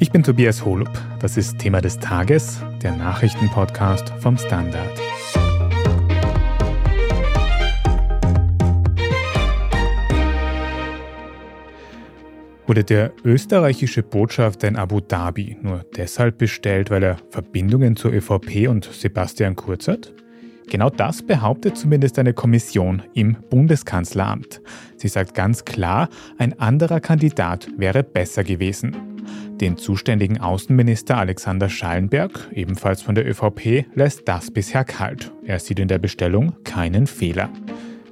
Ich bin Tobias Holub. Das ist Thema des Tages, der Nachrichtenpodcast vom Standard. Wurde der österreichische Botschafter in Abu Dhabi nur deshalb bestellt, weil er Verbindungen zur ÖVP und Sebastian Kurz hat? Genau das behauptet zumindest eine Kommission im Bundeskanzleramt. Sie sagt ganz klar, ein anderer Kandidat wäre besser gewesen. Den zuständigen Außenminister Alexander Schallenberg, ebenfalls von der ÖVP, lässt das bisher kalt. Er sieht in der Bestellung keinen Fehler.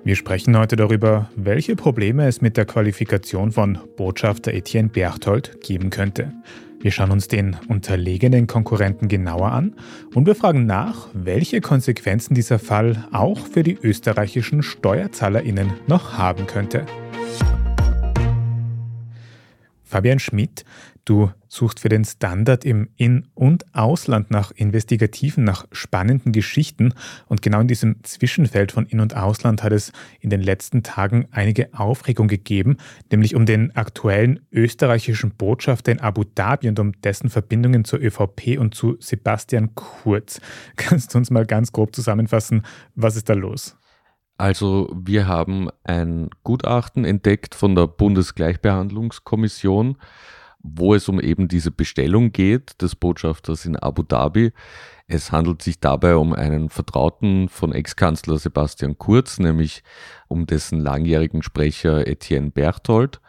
Wir sprechen heute darüber, welche Probleme es mit der Qualifikation von Botschafter Etienne Berchtold geben könnte. Wir schauen uns den unterlegenen Konkurrenten genauer an und wir fragen nach, welche Konsequenzen dieser Fall auch für die österreichischen Steuerzahlerinnen noch haben könnte. Fabian Schmidt, du suchst für den Standard im In- und Ausland nach investigativen, nach spannenden Geschichten. Und genau in diesem Zwischenfeld von In- und Ausland hat es in den letzten Tagen einige Aufregung gegeben, nämlich um den aktuellen österreichischen Botschafter in Abu Dhabi und um dessen Verbindungen zur ÖVP und zu Sebastian Kurz. Kannst du uns mal ganz grob zusammenfassen, was ist da los? Also wir haben ein Gutachten entdeckt von der Bundesgleichbehandlungskommission, wo es um eben diese Bestellung geht des Botschafters in Abu Dhabi. Es handelt sich dabei um einen Vertrauten von Ex-Kanzler Sebastian Kurz, nämlich um dessen langjährigen Sprecher Etienne Berthold.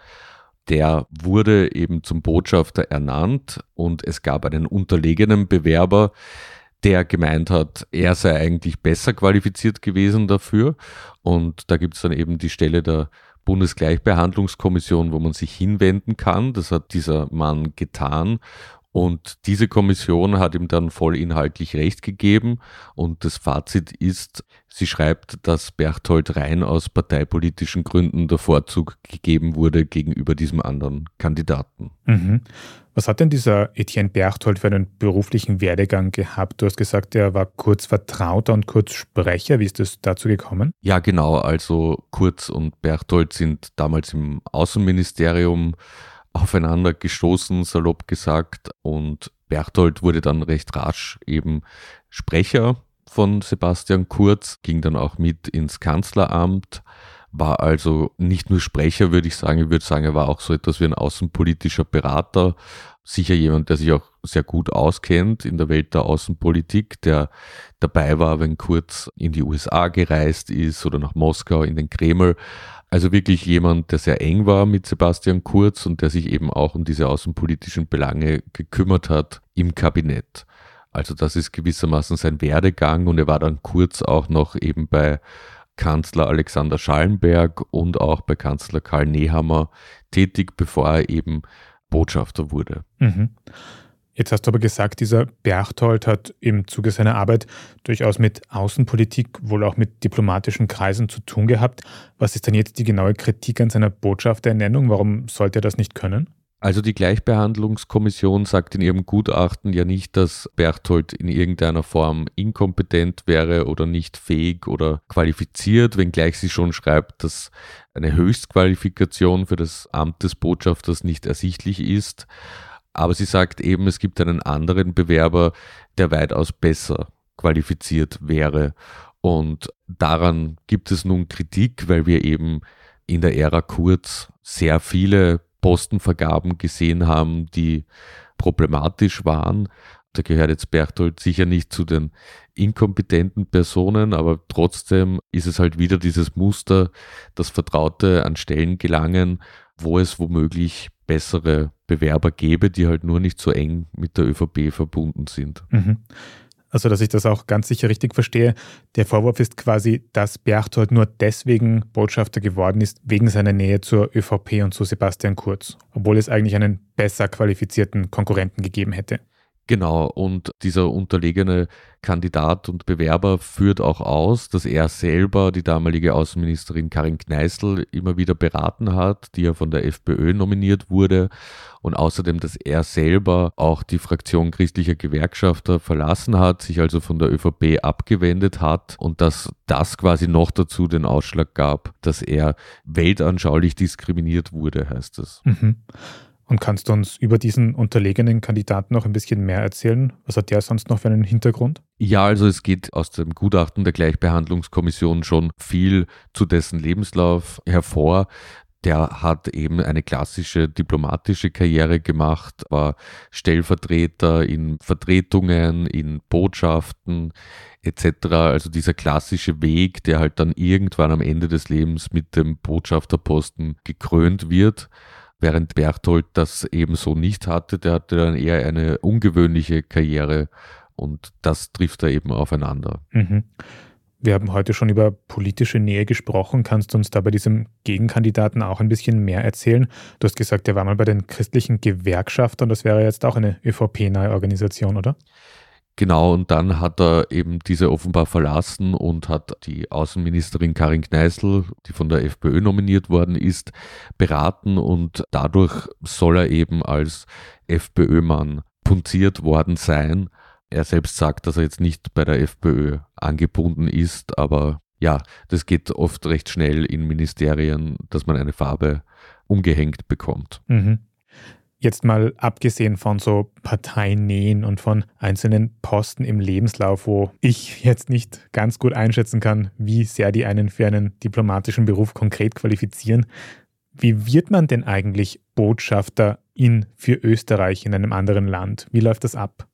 Der wurde eben zum Botschafter ernannt und es gab einen unterlegenen Bewerber, der gemeint hat, er sei eigentlich besser qualifiziert gewesen dafür. Und da gibt es dann eben die Stelle der Bundesgleichbehandlungskommission, wo man sich hinwenden kann. Das hat dieser Mann getan. Und diese Kommission hat ihm dann vollinhaltlich Recht gegeben. Und das Fazit ist, sie schreibt, dass Berthold rein aus parteipolitischen Gründen der Vorzug gegeben wurde gegenüber diesem anderen Kandidaten. Mhm. Was hat denn dieser Etienne Berchtold für einen beruflichen Werdegang gehabt? Du hast gesagt, er war kurz Vertrauter und kurz Sprecher. Wie ist es dazu gekommen? Ja, genau. Also Kurz und Berchtold sind damals im Außenministerium aufeinander gestoßen, salopp gesagt. Und Berchtold wurde dann recht rasch eben Sprecher von Sebastian Kurz, ging dann auch mit ins Kanzleramt war also nicht nur Sprecher, würde ich sagen, ich würde sagen, er war auch so etwas wie ein außenpolitischer Berater, sicher jemand, der sich auch sehr gut auskennt in der Welt der Außenpolitik, der dabei war, wenn Kurz in die USA gereist ist oder nach Moskau in den Kreml. Also wirklich jemand, der sehr eng war mit Sebastian Kurz und der sich eben auch um diese außenpolitischen Belange gekümmert hat im Kabinett. Also das ist gewissermaßen sein Werdegang und er war dann kurz auch noch eben bei Kanzler Alexander Schallenberg und auch bei Kanzler Karl Nehammer tätig, bevor er eben Botschafter wurde. Mhm. Jetzt hast du aber gesagt, dieser Berchtold hat im Zuge seiner Arbeit durchaus mit Außenpolitik, wohl auch mit diplomatischen Kreisen zu tun gehabt. Was ist denn jetzt die genaue Kritik an seiner Botschafterernennung? Warum sollte er das nicht können? Also die Gleichbehandlungskommission sagt in ihrem Gutachten ja nicht, dass Berthold in irgendeiner Form inkompetent wäre oder nicht fähig oder qualifiziert, wenngleich sie schon schreibt, dass eine Höchstqualifikation für das Amt des Botschafters nicht ersichtlich ist. Aber sie sagt eben, es gibt einen anderen Bewerber, der weitaus besser qualifiziert wäre. Und daran gibt es nun Kritik, weil wir eben in der Ära Kurz sehr viele Postenvergaben gesehen haben, die problematisch waren. Da gehört jetzt Berthold sicher nicht zu den inkompetenten Personen, aber trotzdem ist es halt wieder dieses Muster, dass Vertraute an Stellen gelangen, wo es womöglich bessere Bewerber gäbe, die halt nur nicht so eng mit der ÖVP verbunden sind. Mhm. Also, dass ich das auch ganz sicher richtig verstehe. Der Vorwurf ist quasi, dass Berchtold nur deswegen Botschafter geworden ist, wegen seiner Nähe zur ÖVP und zu Sebastian Kurz, obwohl es eigentlich einen besser qualifizierten Konkurrenten gegeben hätte. Genau, und dieser unterlegene Kandidat und Bewerber führt auch aus, dass er selber die damalige Außenministerin Karin Kneißl immer wieder beraten hat, die ja von der FPÖ nominiert wurde. Und außerdem, dass er selber auch die Fraktion christlicher Gewerkschafter verlassen hat, sich also von der ÖVP abgewendet hat und dass das quasi noch dazu den Ausschlag gab, dass er weltanschaulich diskriminiert wurde, heißt es. Mhm. Und kannst du uns über diesen unterlegenen Kandidaten noch ein bisschen mehr erzählen? Was hat der sonst noch für einen Hintergrund? Ja, also es geht aus dem Gutachten der Gleichbehandlungskommission schon viel zu dessen Lebenslauf hervor. Der hat eben eine klassische diplomatische Karriere gemacht, war Stellvertreter in Vertretungen, in Botschaften etc. Also dieser klassische Weg, der halt dann irgendwann am Ende des Lebens mit dem Botschafterposten gekrönt wird. Während Berthold das ebenso nicht hatte, der hatte dann eher eine ungewöhnliche Karriere und das trifft da eben aufeinander. Mhm. Wir haben heute schon über politische Nähe gesprochen. Kannst du uns da bei diesem Gegenkandidaten auch ein bisschen mehr erzählen? Du hast gesagt, er war mal bei den christlichen Gewerkschaftern. Das wäre jetzt auch eine ÖVP-nahe Organisation, oder? Genau, und dann hat er eben diese offenbar verlassen und hat die Außenministerin Karin Kneißl, die von der FPÖ nominiert worden ist, beraten und dadurch soll er eben als FPÖ-Mann punziert worden sein. Er selbst sagt, dass er jetzt nicht bei der FPÖ angebunden ist, aber ja, das geht oft recht schnell in Ministerien, dass man eine Farbe umgehängt bekommt. Mhm. Jetzt mal abgesehen von so Parteinähen und von einzelnen Posten im Lebenslauf, wo ich jetzt nicht ganz gut einschätzen kann, wie sehr die einen für einen diplomatischen Beruf konkret qualifizieren. Wie wird man denn eigentlich Botschafter in für Österreich in einem anderen Land? Wie läuft das ab?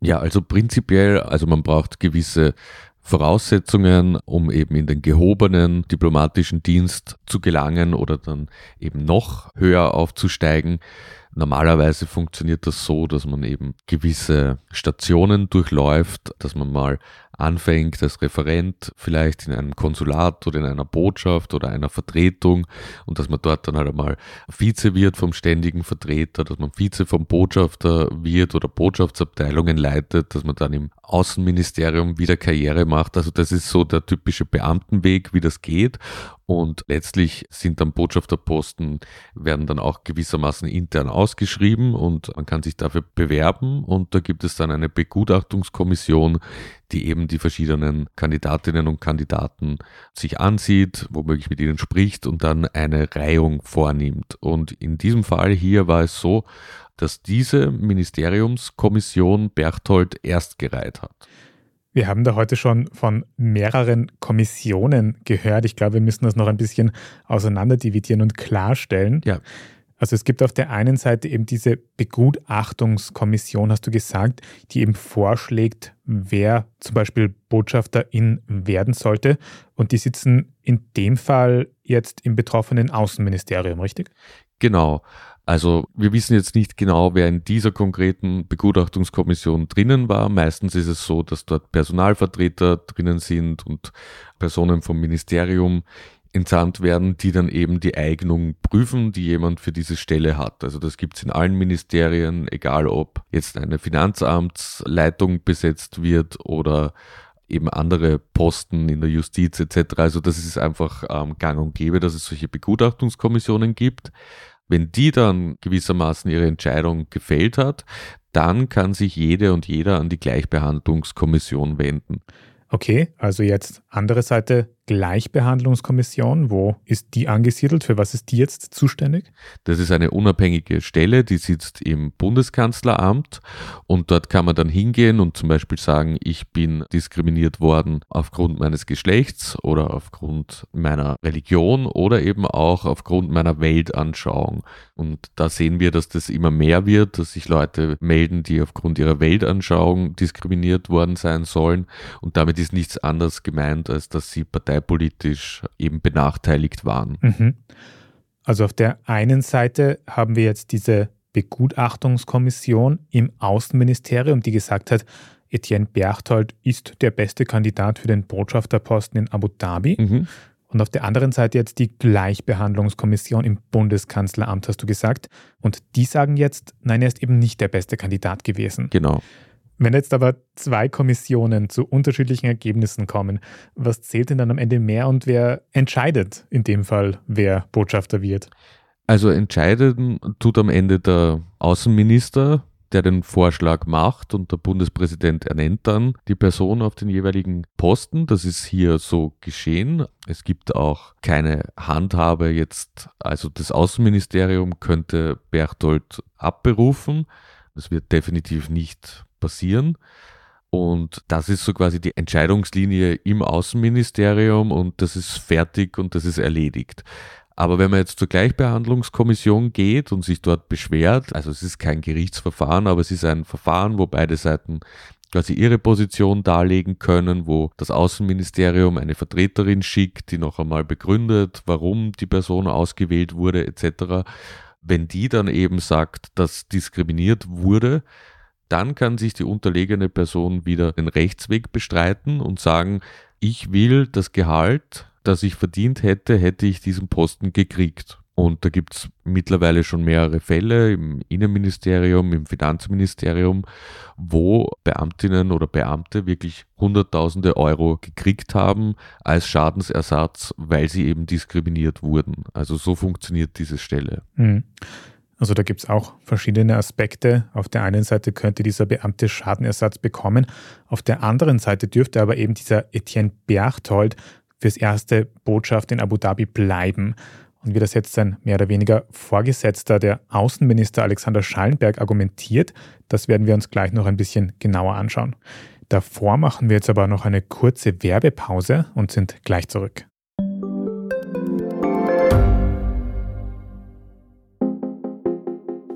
Ja, also prinzipiell, also man braucht gewisse Voraussetzungen, um eben in den gehobenen diplomatischen Dienst zu gelangen oder dann eben noch höher aufzusteigen. Normalerweise funktioniert das so, dass man eben gewisse Stationen durchläuft, dass man mal anfängt als Referent, vielleicht in einem Konsulat oder in einer Botschaft oder einer Vertretung und dass man dort dann halt einmal Vize wird vom ständigen Vertreter, dass man Vize vom Botschafter wird oder Botschaftsabteilungen leitet, dass man dann im Außenministerium wieder Karriere macht. Also das ist so der typische Beamtenweg, wie das geht. Und letztlich sind dann Botschafterposten, werden dann auch gewissermaßen intern ausgeschrieben und man kann sich dafür bewerben. Und da gibt es dann eine Begutachtungskommission, die eben die verschiedenen Kandidatinnen und Kandidaten sich ansieht, womöglich mit ihnen spricht und dann eine Reihung vornimmt. Und in diesem Fall hier war es so, dass diese Ministeriumskommission Berthold erst gereiht hat. Wir haben da heute schon von mehreren Kommissionen gehört. Ich glaube, wir müssen das noch ein bisschen auseinanderdividieren und klarstellen. Ja. Also es gibt auf der einen Seite eben diese Begutachtungskommission, hast du gesagt, die eben vorschlägt, wer zum Beispiel Botschafterin werden sollte. Und die sitzen in dem Fall jetzt im betroffenen Außenministerium, richtig? Genau. Also wir wissen jetzt nicht genau, wer in dieser konkreten Begutachtungskommission drinnen war. Meistens ist es so, dass dort Personalvertreter drinnen sind und Personen vom Ministerium entsandt werden, die dann eben die Eignung prüfen, die jemand für diese Stelle hat. Also das gibt es in allen Ministerien, egal ob jetzt eine Finanzamtsleitung besetzt wird oder eben andere Posten in der Justiz etc. Also das ist einfach ähm, gang und gäbe, dass es solche Begutachtungskommissionen gibt. Wenn die dann gewissermaßen ihre Entscheidung gefällt hat, dann kann sich jede und jeder an die Gleichbehandlungskommission wenden. Okay, also jetzt andere Seite Gleichbehandlungskommission. Wo ist die angesiedelt? Für was ist die jetzt zuständig? Das ist eine unabhängige Stelle, die sitzt im Bundeskanzleramt und dort kann man dann hingehen und zum Beispiel sagen, ich bin diskriminiert worden aufgrund meines Geschlechts oder aufgrund meiner Religion oder eben auch aufgrund meiner Weltanschauung. Und da sehen wir, dass das immer mehr wird, dass sich Leute melden, die aufgrund ihrer Weltanschauung diskriminiert worden sein sollen. Und damit ist nichts anderes gemeint, als dass sie Partei parteipolitisch eben benachteiligt waren. Mhm. Also auf der einen Seite haben wir jetzt diese Begutachtungskommission im Außenministerium, die gesagt hat, Etienne Berchtold ist der beste Kandidat für den Botschafterposten in Abu Dhabi. Mhm. Und auf der anderen Seite jetzt die Gleichbehandlungskommission im Bundeskanzleramt, hast du gesagt. Und die sagen jetzt, nein, er ist eben nicht der beste Kandidat gewesen. Genau. Wenn jetzt aber zwei Kommissionen zu unterschiedlichen Ergebnissen kommen, was zählt denn dann am Ende mehr und wer entscheidet in dem Fall, wer Botschafter wird? Also entscheiden tut am Ende der Außenminister der den Vorschlag macht und der Bundespräsident ernennt dann die Person auf den jeweiligen Posten. Das ist hier so geschehen. Es gibt auch keine Handhabe jetzt, also das Außenministerium könnte Berchtold abberufen. Das wird definitiv nicht passieren. Und das ist so quasi die Entscheidungslinie im Außenministerium und das ist fertig und das ist erledigt. Aber wenn man jetzt zur Gleichbehandlungskommission geht und sich dort beschwert, also es ist kein Gerichtsverfahren, aber es ist ein Verfahren, wo beide Seiten quasi ihre Position darlegen können, wo das Außenministerium eine Vertreterin schickt, die noch einmal begründet, warum die Person ausgewählt wurde etc. Wenn die dann eben sagt, dass diskriminiert wurde, dann kann sich die unterlegene Person wieder den Rechtsweg bestreiten und sagen, ich will das Gehalt das ich verdient hätte, hätte ich diesen Posten gekriegt. Und da gibt es mittlerweile schon mehrere Fälle im Innenministerium, im Finanzministerium, wo Beamtinnen oder Beamte wirklich Hunderttausende Euro gekriegt haben als Schadensersatz, weil sie eben diskriminiert wurden. Also so funktioniert diese Stelle. Mhm. Also da gibt es auch verschiedene Aspekte. Auf der einen Seite könnte dieser Beamte Schadenersatz bekommen, auf der anderen Seite dürfte aber eben dieser Etienne Berchtold fürs erste Botschaft in Abu Dhabi bleiben. Und wie das jetzt sein mehr oder weniger Vorgesetzter, der Außenminister Alexander Schallenberg, argumentiert, das werden wir uns gleich noch ein bisschen genauer anschauen. Davor machen wir jetzt aber noch eine kurze Werbepause und sind gleich zurück.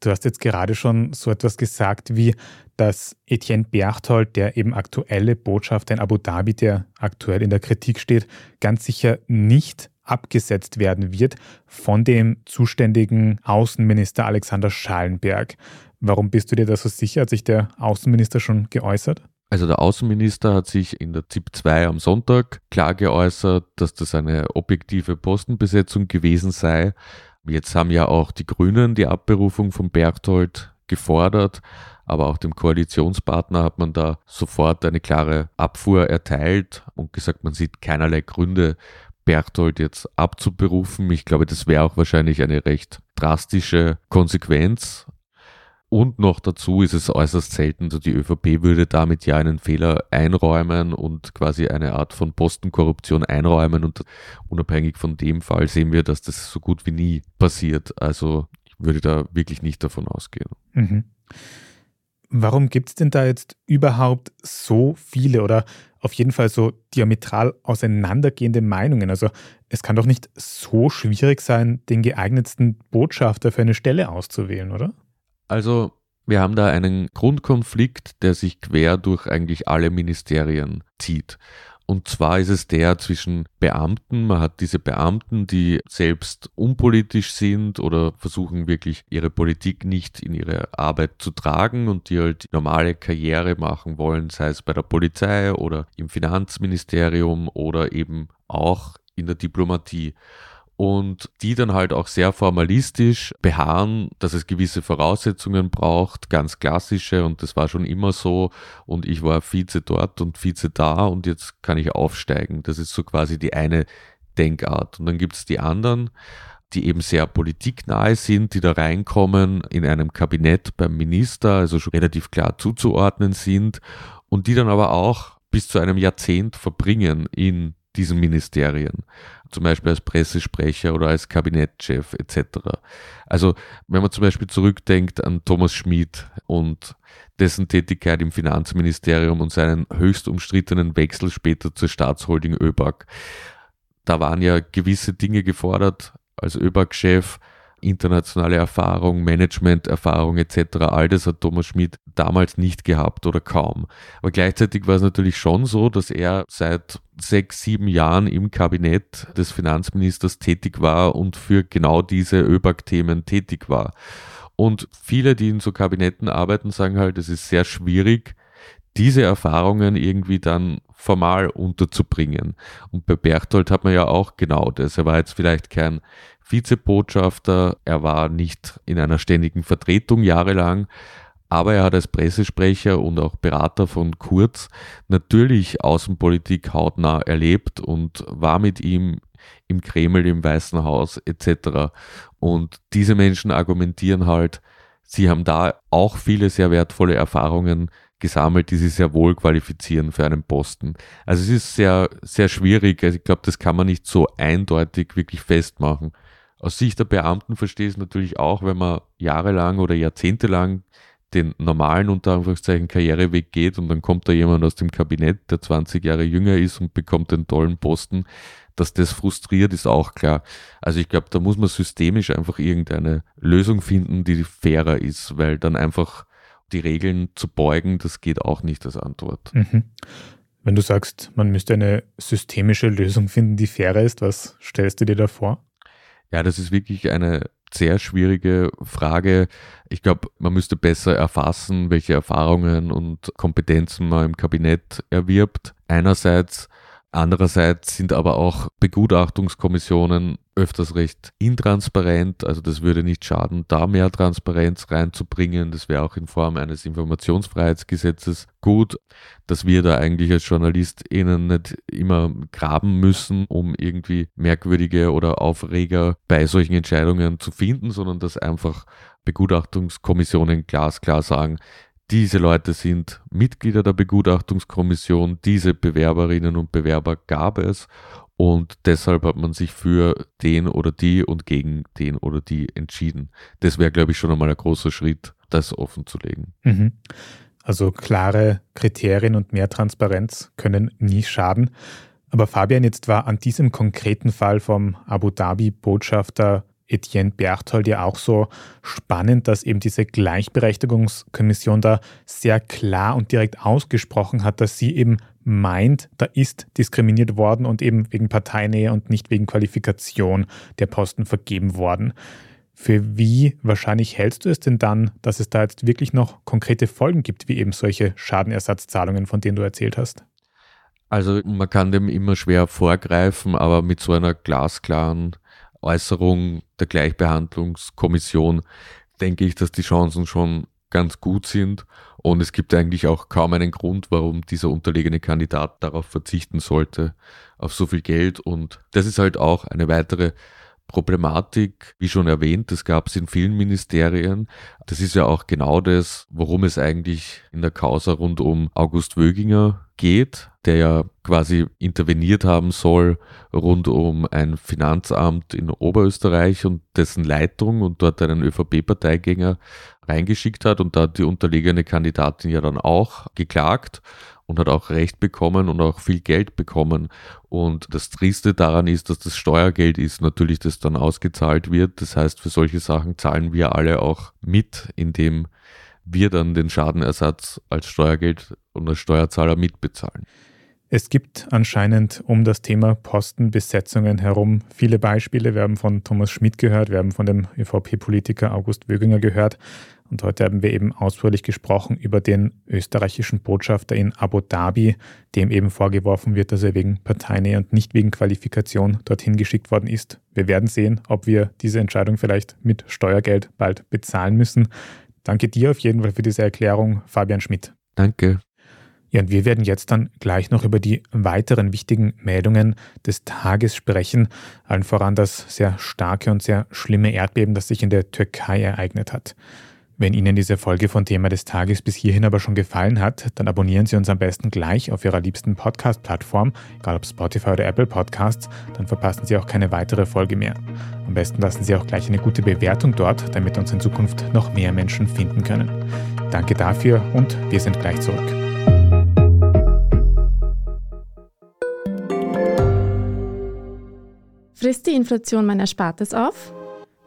du hast jetzt gerade schon so etwas gesagt wie, dass Etienne Berchtold, der eben aktuelle Botschafter in Abu Dhabi, der aktuell in der Kritik steht, ganz sicher nicht abgesetzt werden wird von dem zuständigen Außenminister Alexander Schallenberg. Warum bist du dir da so sicher? Hat sich der Außenminister schon geäußert? Also der Außenminister hat sich in der ZIP 2 am Sonntag klar geäußert, dass das eine objektive Postenbesetzung gewesen sei. Jetzt haben ja auch die Grünen die Abberufung von Berchtold gefordert, aber auch dem Koalitionspartner hat man da sofort eine klare Abfuhr erteilt und gesagt, man sieht keinerlei Gründe, Berchtold jetzt abzuberufen. Ich glaube, das wäre auch wahrscheinlich eine recht drastische Konsequenz. Und noch dazu ist es äußerst selten, also die ÖVP würde damit ja einen Fehler einräumen und quasi eine Art von Postenkorruption einräumen. Und unabhängig von dem Fall sehen wir, dass das so gut wie nie passiert. Also ich würde da wirklich nicht davon ausgehen. Mhm. Warum gibt es denn da jetzt überhaupt so viele oder auf jeden Fall so diametral auseinandergehende Meinungen? Also es kann doch nicht so schwierig sein, den geeignetsten Botschafter für eine Stelle auszuwählen, oder? Also wir haben da einen Grundkonflikt, der sich quer durch eigentlich alle Ministerien zieht. Und zwar ist es der zwischen Beamten. Man hat diese Beamten, die selbst unpolitisch sind oder versuchen wirklich ihre Politik nicht in ihre Arbeit zu tragen und die halt normale Karriere machen wollen, sei es bei der Polizei oder im Finanzministerium oder eben auch in der Diplomatie und die dann halt auch sehr formalistisch beharren, dass es gewisse Voraussetzungen braucht, ganz klassische und das war schon immer so und ich war Vize dort und Vize da und jetzt kann ich aufsteigen. Das ist so quasi die eine Denkart. Und dann gibt es die anderen, die eben sehr politiknahe sind, die da reinkommen in einem Kabinett beim Minister, also schon relativ klar zuzuordnen sind und die dann aber auch bis zu einem Jahrzehnt verbringen in diesen Ministerien zum Beispiel als Pressesprecher oder als Kabinettchef etc. Also wenn man zum Beispiel zurückdenkt an Thomas Schmid und dessen Tätigkeit im Finanzministerium und seinen höchst umstrittenen Wechsel später zur Staatsholding ÖBAG, da waren ja gewisse Dinge gefordert als ÖBAG-Chef, internationale Erfahrung, Management-Erfahrung etc. All das hat Thomas Schmidt damals nicht gehabt oder kaum. Aber gleichzeitig war es natürlich schon so, dass er seit sechs, sieben Jahren im Kabinett des Finanzministers tätig war und für genau diese ÖBAG-Themen tätig war. Und viele, die in so Kabinetten arbeiten, sagen halt, es ist sehr schwierig, diese Erfahrungen irgendwie dann formal unterzubringen. Und bei Berchtold hat man ja auch genau das. Er war jetzt vielleicht kein Vizebotschafter, er war nicht in einer ständigen Vertretung jahrelang, aber er hat als Pressesprecher und auch Berater von Kurz natürlich Außenpolitik hautnah erlebt und war mit ihm im Kreml, im Weißen Haus etc. Und diese Menschen argumentieren halt, sie haben da auch viele sehr wertvolle Erfahrungen gesammelt, die sie sehr wohl qualifizieren für einen Posten. Also es ist sehr, sehr schwierig. Also ich glaube, das kann man nicht so eindeutig wirklich festmachen. Aus Sicht der Beamten verstehe ich es natürlich auch, wenn man jahrelang oder jahrzehntelang den normalen unter Anführungszeichen Karriereweg geht und dann kommt da jemand aus dem Kabinett, der 20 Jahre jünger ist und bekommt einen tollen Posten, dass das frustriert, ist auch klar. Also ich glaube, da muss man systemisch einfach irgendeine Lösung finden, die fairer ist, weil dann einfach die Regeln zu beugen, das geht auch nicht als Antwort. Mhm. Wenn du sagst, man müsste eine systemische Lösung finden, die fairer ist, was stellst du dir da vor? Ja, das ist wirklich eine sehr schwierige Frage. Ich glaube, man müsste besser erfassen, welche Erfahrungen und Kompetenzen man im Kabinett erwirbt. Einerseits Andererseits sind aber auch Begutachtungskommissionen öfters recht intransparent. Also das würde nicht schaden, da mehr Transparenz reinzubringen. Das wäre auch in Form eines Informationsfreiheitsgesetzes gut, dass wir da eigentlich als JournalistInnen nicht immer graben müssen, um irgendwie merkwürdige oder Aufreger bei solchen Entscheidungen zu finden, sondern dass einfach Begutachtungskommissionen glasklar sagen, diese Leute sind Mitglieder der Begutachtungskommission, diese Bewerberinnen und Bewerber gab es und deshalb hat man sich für den oder die und gegen den oder die entschieden. Das wäre, glaube ich, schon einmal ein großer Schritt, das offen zu legen. Mhm. Also klare Kriterien und mehr Transparenz können nie schaden. Aber Fabian, jetzt war an diesem konkreten Fall vom Abu Dhabi-Botschafter Etienne Berthold ja auch so spannend, dass eben diese Gleichberechtigungskommission da sehr klar und direkt ausgesprochen hat, dass sie eben meint, da ist diskriminiert worden und eben wegen Parteinähe und nicht wegen Qualifikation der Posten vergeben worden. Für wie wahrscheinlich hältst du es denn dann, dass es da jetzt wirklich noch konkrete Folgen gibt, wie eben solche Schadenersatzzahlungen, von denen du erzählt hast? Also man kann dem immer schwer vorgreifen, aber mit so einer glasklaren Äußerung der Gleichbehandlungskommission denke ich, dass die Chancen schon ganz gut sind. Und es gibt eigentlich auch kaum einen Grund, warum dieser unterlegene Kandidat darauf verzichten sollte, auf so viel Geld. Und das ist halt auch eine weitere Problematik, wie schon erwähnt, das gab es in vielen Ministerien. Das ist ja auch genau das, worum es eigentlich in der Causa rund um August Wöginger geht, der ja quasi interveniert haben soll rund um ein Finanzamt in Oberösterreich und dessen Leitung und dort einen ÖVP-Parteigänger reingeschickt hat und da hat die unterlegene Kandidatin ja dann auch geklagt und hat auch Recht bekommen und auch viel Geld bekommen. Und das Triste daran ist, dass das Steuergeld ist, natürlich, das dann ausgezahlt wird. Das heißt, für solche Sachen zahlen wir alle auch mit, indem wir dann den Schadenersatz als Steuergeld und als Steuerzahler mitbezahlen. Es gibt anscheinend um das Thema Postenbesetzungen herum viele Beispiele. Wir haben von Thomas Schmidt gehört, wir haben von dem ÖVP-Politiker August Wöginger gehört. Und heute haben wir eben ausführlich gesprochen über den österreichischen Botschafter in Abu Dhabi, dem eben vorgeworfen wird, dass er wegen Parteinähe und nicht wegen Qualifikation dorthin geschickt worden ist. Wir werden sehen, ob wir diese Entscheidung vielleicht mit Steuergeld bald bezahlen müssen. Danke dir auf jeden Fall für diese Erklärung, Fabian Schmidt. Danke. Ja, und wir werden jetzt dann gleich noch über die weiteren wichtigen Meldungen des Tages sprechen, allen voran das sehr starke und sehr schlimme Erdbeben, das sich in der Türkei ereignet hat. Wenn Ihnen diese Folge von Thema des Tages bis hierhin aber schon gefallen hat, dann abonnieren Sie uns am besten gleich auf Ihrer liebsten Podcast-Plattform, egal ob Spotify oder Apple Podcasts, dann verpassen Sie auch keine weitere Folge mehr. Am besten lassen Sie auch gleich eine gute Bewertung dort, damit uns in Zukunft noch mehr Menschen finden können. Danke dafür und wir sind gleich zurück. Frisst die Inflation mein Erspartes auf?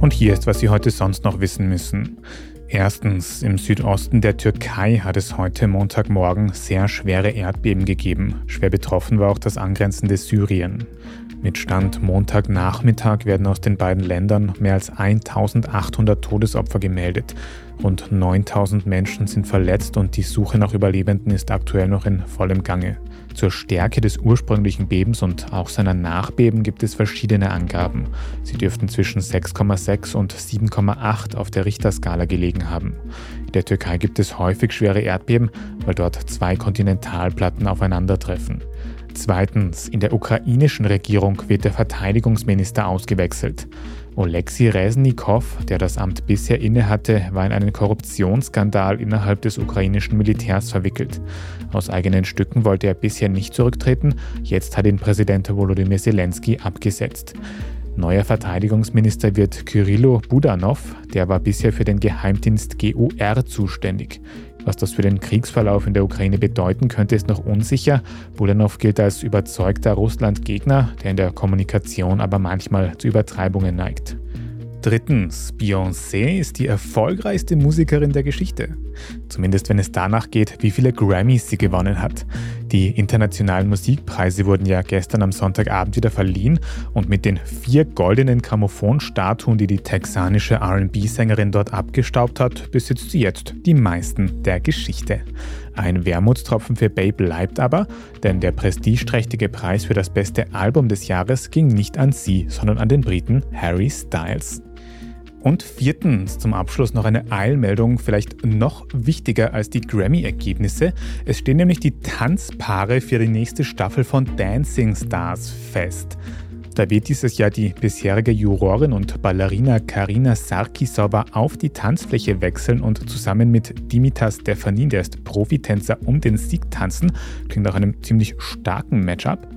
Und hier ist, was Sie heute sonst noch wissen müssen. Erstens, im Südosten der Türkei hat es heute Montagmorgen sehr schwere Erdbeben gegeben. Schwer betroffen war auch das angrenzende Syrien. Mit Stand Montagnachmittag werden aus den beiden Ländern mehr als 1800 Todesopfer gemeldet. Rund 9000 Menschen sind verletzt und die Suche nach Überlebenden ist aktuell noch in vollem Gange. Zur Stärke des ursprünglichen Bebens und auch seiner Nachbeben gibt es verschiedene Angaben. Sie dürften zwischen 6,6 und 7,8 auf der Richterskala gelegen haben. In der Türkei gibt es häufig schwere Erdbeben, weil dort zwei Kontinentalplatten aufeinandertreffen. Zweitens, in der ukrainischen Regierung wird der Verteidigungsminister ausgewechselt. Oleksiy Resnikow, der das Amt bisher innehatte, war in einen Korruptionsskandal innerhalb des ukrainischen Militärs verwickelt. Aus eigenen Stücken wollte er bisher nicht zurücktreten, jetzt hat ihn Präsident Volodymyr Zelensky abgesetzt. Neuer Verteidigungsminister wird Kyrillo Budanov, der war bisher für den Geheimdienst GUR zuständig. Was das für den Kriegsverlauf in der Ukraine bedeuten könnte, ist noch unsicher. Budanov gilt als überzeugter Russland-Gegner, der in der Kommunikation aber manchmal zu Übertreibungen neigt. Drittens, Beyoncé ist die erfolgreichste Musikerin der Geschichte. Zumindest wenn es danach geht, wie viele Grammys sie gewonnen hat. Die internationalen Musikpreise wurden ja gestern am Sonntagabend wieder verliehen und mit den vier goldenen Grammophonstatuen, die die texanische RB-Sängerin dort abgestaubt hat, besitzt sie jetzt die meisten der Geschichte. Ein Wermutstropfen für Babe bleibt aber, denn der prestigeträchtige Preis für das beste Album des Jahres ging nicht an sie, sondern an den Briten Harry Styles. Und viertens, zum Abschluss noch eine Eilmeldung, vielleicht noch wichtiger als die Grammy-Ergebnisse. Es stehen nämlich die Tanzpaare für die nächste Staffel von Dancing Stars fest. Da wird dieses Jahr die bisherige Jurorin und Ballerina Karina Sarkisova auf die Tanzfläche wechseln und zusammen mit Dimitar Stefanin, der ist Profitänzer, um den Sieg tanzen. Klingt nach einem ziemlich starken Matchup.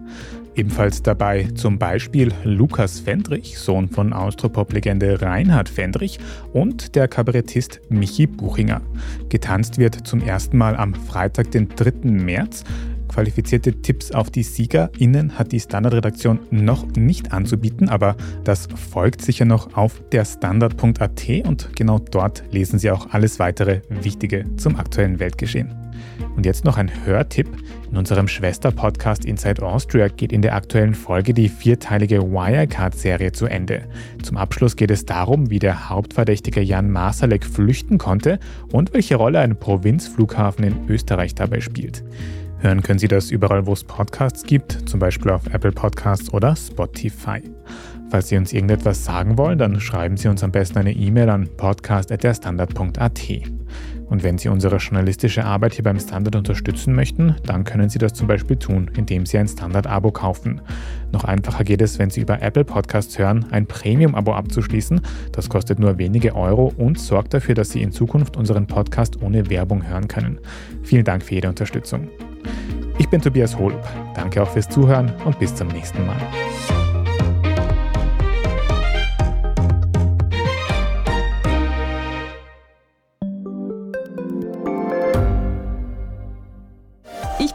Ebenfalls dabei zum Beispiel Lukas Fendrich, Sohn von Austropop-Legende Reinhard Fendrich und der Kabarettist Michi Buchinger. Getanzt wird zum ersten Mal am Freitag, den 3. März. Qualifizierte Tipps auf die SiegerInnen hat die Standardredaktion noch nicht anzubieten, aber das folgt sicher noch auf der Standard.at und genau dort lesen Sie auch alles weitere Wichtige zum aktuellen Weltgeschehen. Und jetzt noch ein Hörtipp. In unserem Schwester-Podcast Inside Austria geht in der aktuellen Folge die vierteilige Wirecard-Serie zu Ende. Zum Abschluss geht es darum, wie der Hauptverdächtige Jan Masalek flüchten konnte und welche Rolle ein Provinzflughafen in Österreich dabei spielt. Hören können Sie das überall, wo es Podcasts gibt, zum Beispiel auf Apple Podcasts oder Spotify. Falls Sie uns irgendetwas sagen wollen, dann schreiben Sie uns am besten eine E-Mail an podcast.derstandard.at. Und wenn Sie unsere journalistische Arbeit hier beim Standard unterstützen möchten, dann können Sie das zum Beispiel tun, indem Sie ein Standard-Abo kaufen. Noch einfacher geht es, wenn Sie über Apple Podcasts hören, ein Premium-Abo abzuschließen. Das kostet nur wenige Euro und sorgt dafür, dass Sie in Zukunft unseren Podcast ohne Werbung hören können. Vielen Dank für jede Unterstützung. Ich bin Tobias Holub. Danke auch fürs Zuhören und bis zum nächsten Mal.